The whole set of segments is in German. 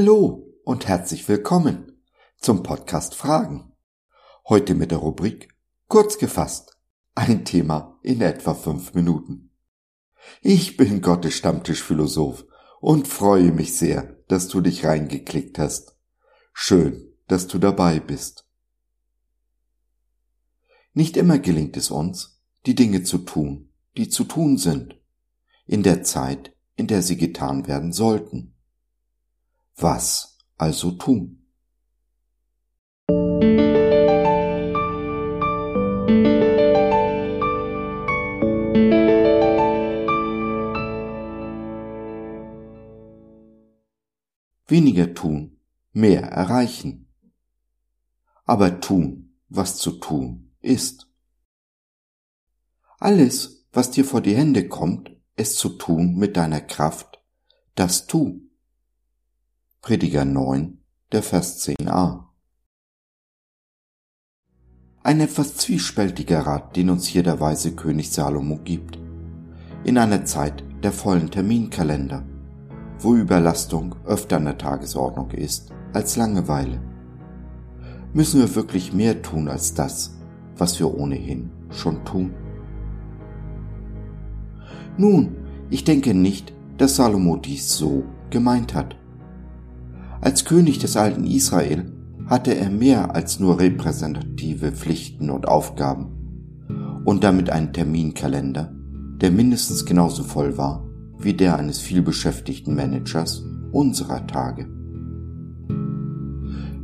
Hallo und herzlich willkommen zum Podcast Fragen. Heute mit der Rubrik Kurz gefasst. Ein Thema in etwa fünf Minuten. Ich bin Gottes Stammtischphilosoph und freue mich sehr, dass du dich reingeklickt hast. Schön, dass du dabei bist. Nicht immer gelingt es uns, die Dinge zu tun, die zu tun sind, in der Zeit, in der sie getan werden sollten. Was also tun? Weniger tun, mehr erreichen. Aber tun, was zu tun ist. Alles, was dir vor die Hände kommt, es zu tun mit deiner Kraft, das tu. Prediger 9, der Vers 10a. Ein etwas zwiespältiger Rat, den uns hier der weise König Salomo gibt. In einer Zeit der vollen Terminkalender, wo Überlastung öfter an der Tagesordnung ist als Langeweile. Müssen wir wirklich mehr tun als das, was wir ohnehin schon tun? Nun, ich denke nicht, dass Salomo dies so gemeint hat. Als König des alten Israel hatte er mehr als nur repräsentative Pflichten und Aufgaben und damit einen Terminkalender, der mindestens genauso voll war wie der eines vielbeschäftigten Managers unserer Tage.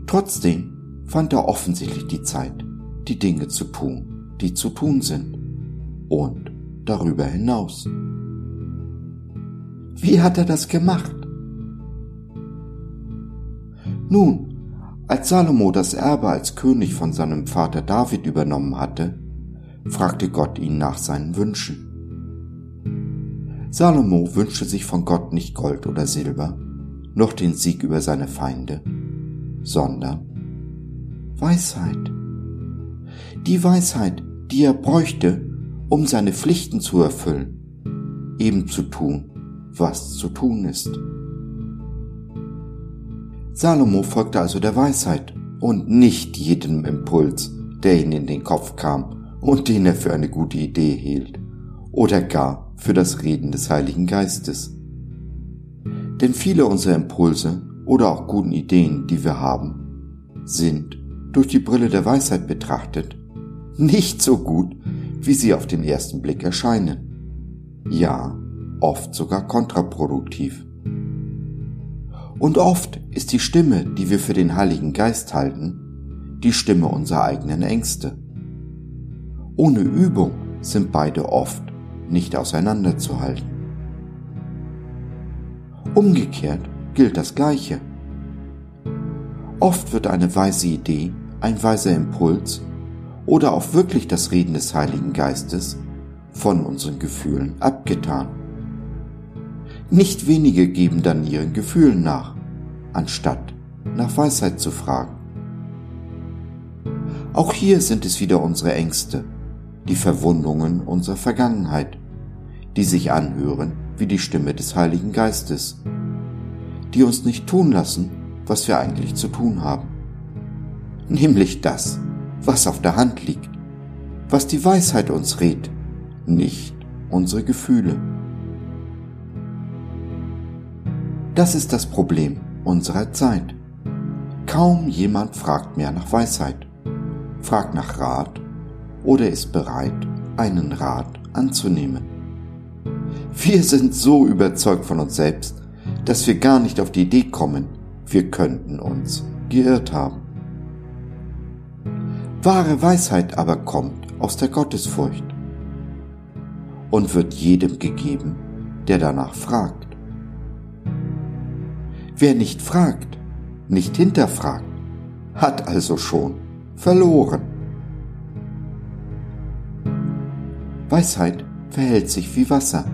Trotzdem fand er offensichtlich die Zeit, die Dinge zu tun, die zu tun sind und darüber hinaus. Wie hat er das gemacht? Nun, als Salomo das Erbe als König von seinem Vater David übernommen hatte, fragte Gott ihn nach seinen Wünschen. Salomo wünschte sich von Gott nicht Gold oder Silber, noch den Sieg über seine Feinde, sondern Weisheit. Die Weisheit, die er bräuchte, um seine Pflichten zu erfüllen, eben zu tun, was zu tun ist. Salomo folgte also der Weisheit und nicht jedem Impuls, der ihm in den Kopf kam und den er für eine gute Idee hielt oder gar für das Reden des Heiligen Geistes. Denn viele unserer Impulse oder auch guten Ideen, die wir haben, sind durch die Brille der Weisheit betrachtet nicht so gut, wie sie auf den ersten Blick erscheinen. Ja, oft sogar kontraproduktiv. Und oft ist die Stimme, die wir für den Heiligen Geist halten, die Stimme unserer eigenen Ängste. Ohne Übung sind beide oft nicht auseinanderzuhalten. Umgekehrt gilt das Gleiche. Oft wird eine weise Idee, ein weiser Impuls oder auch wirklich das Reden des Heiligen Geistes von unseren Gefühlen abgetan. Nicht wenige geben dann ihren Gefühlen nach, anstatt nach Weisheit zu fragen. Auch hier sind es wieder unsere Ängste, die Verwundungen unserer Vergangenheit, die sich anhören wie die Stimme des Heiligen Geistes, die uns nicht tun lassen, was wir eigentlich zu tun haben. Nämlich das, was auf der Hand liegt, was die Weisheit uns rät, nicht unsere Gefühle. Das ist das Problem unserer Zeit. Kaum jemand fragt mehr nach Weisheit, fragt nach Rat oder ist bereit, einen Rat anzunehmen. Wir sind so überzeugt von uns selbst, dass wir gar nicht auf die Idee kommen, wir könnten uns geirrt haben. Wahre Weisheit aber kommt aus der Gottesfurcht und wird jedem gegeben, der danach fragt. Wer nicht fragt, nicht hinterfragt, hat also schon verloren. Weisheit verhält sich wie Wasser.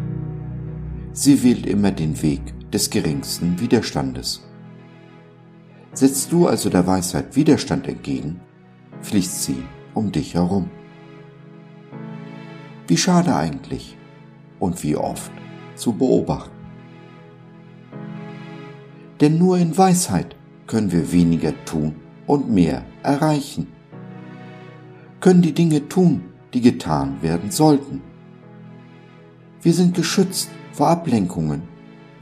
Sie wählt immer den Weg des geringsten Widerstandes. Setzt du also der Weisheit Widerstand entgegen, fließt sie um dich herum. Wie schade eigentlich und wie oft zu beobachten. Denn nur in Weisheit können wir weniger tun und mehr erreichen. Können die Dinge tun, die getan werden sollten. Wir sind geschützt vor Ablenkungen,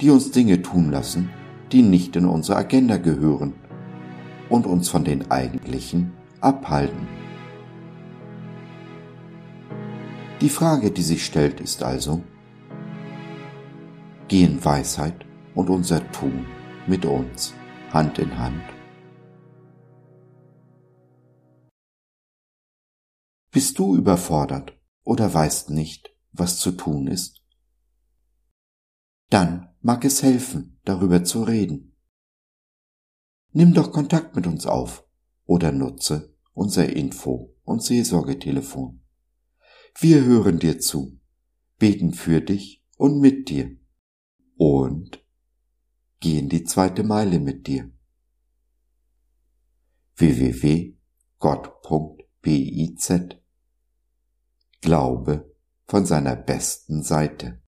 die uns Dinge tun lassen, die nicht in unsere Agenda gehören und uns von den eigentlichen abhalten. Die Frage, die sich stellt, ist also, gehen Weisheit und unser Tun mit uns Hand in Hand? Bist du überfordert oder weißt nicht, was zu tun ist? Dann mag es helfen, darüber zu reden. Nimm doch Kontakt mit uns auf oder nutze unser Info- und Seelsorgetelefon. Wir hören dir zu, beten für dich und mit dir und gehen die zweite Meile mit dir. www.gott.biz Glaube von seiner besten Seite.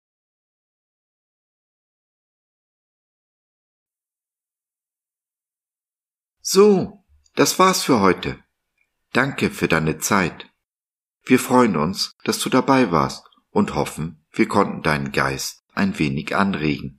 So, das war's für heute. Danke für deine Zeit. Wir freuen uns, dass du dabei warst und hoffen, wir konnten deinen Geist ein wenig anregen.